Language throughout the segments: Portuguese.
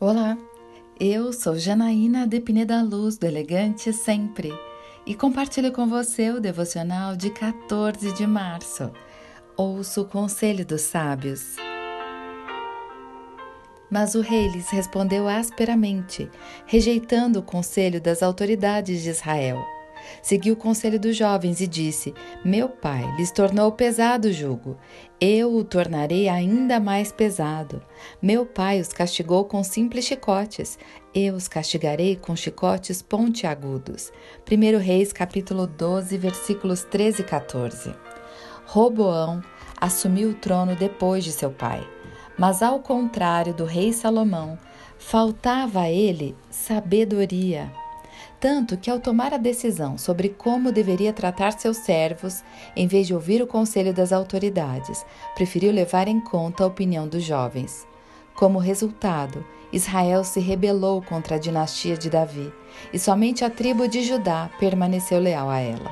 Olá, eu sou Janaína de Pineda Luz do Elegante Sempre e compartilho com você o devocional de 14 de março. Ouço o conselho dos sábios. Mas o rei lhes respondeu asperamente, rejeitando o conselho das autoridades de Israel. Seguiu o conselho dos jovens e disse: Meu pai lhes tornou pesado o jugo, eu o tornarei ainda mais pesado. Meu pai os castigou com simples chicotes, eu os castigarei com chicotes pontiagudos. 1 Reis, capítulo 12, versículos 13 e 14. Roboão assumiu o trono depois de seu pai, mas ao contrário do rei Salomão, faltava a ele sabedoria tanto que, ao tomar a decisão sobre como deveria tratar seus servos, em vez de ouvir o conselho das autoridades, preferiu levar em conta a opinião dos jovens. Como resultado, Israel se rebelou contra a dinastia de Davi e somente a tribo de Judá permaneceu leal a ela.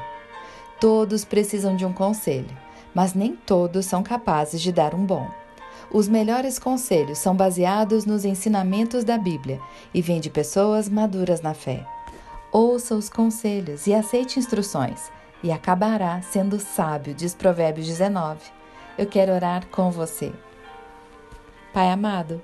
Todos precisam de um conselho, mas nem todos são capazes de dar um bom. Os melhores conselhos são baseados nos ensinamentos da Bíblia e vêm de pessoas maduras na fé. Ouça os conselhos e aceite instruções, e acabará sendo sábio, diz Provérbios 19. Eu quero orar com você. Pai amado,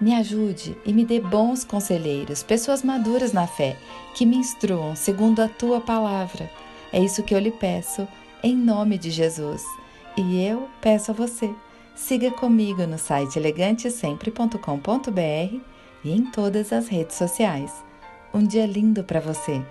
me ajude e me dê bons conselheiros, pessoas maduras na fé, que me instruam segundo a tua palavra. É isso que eu lhe peço, em nome de Jesus. E eu peço a você, siga comigo no site elegantesempre.com.br e em todas as redes sociais. Um dia lindo para você!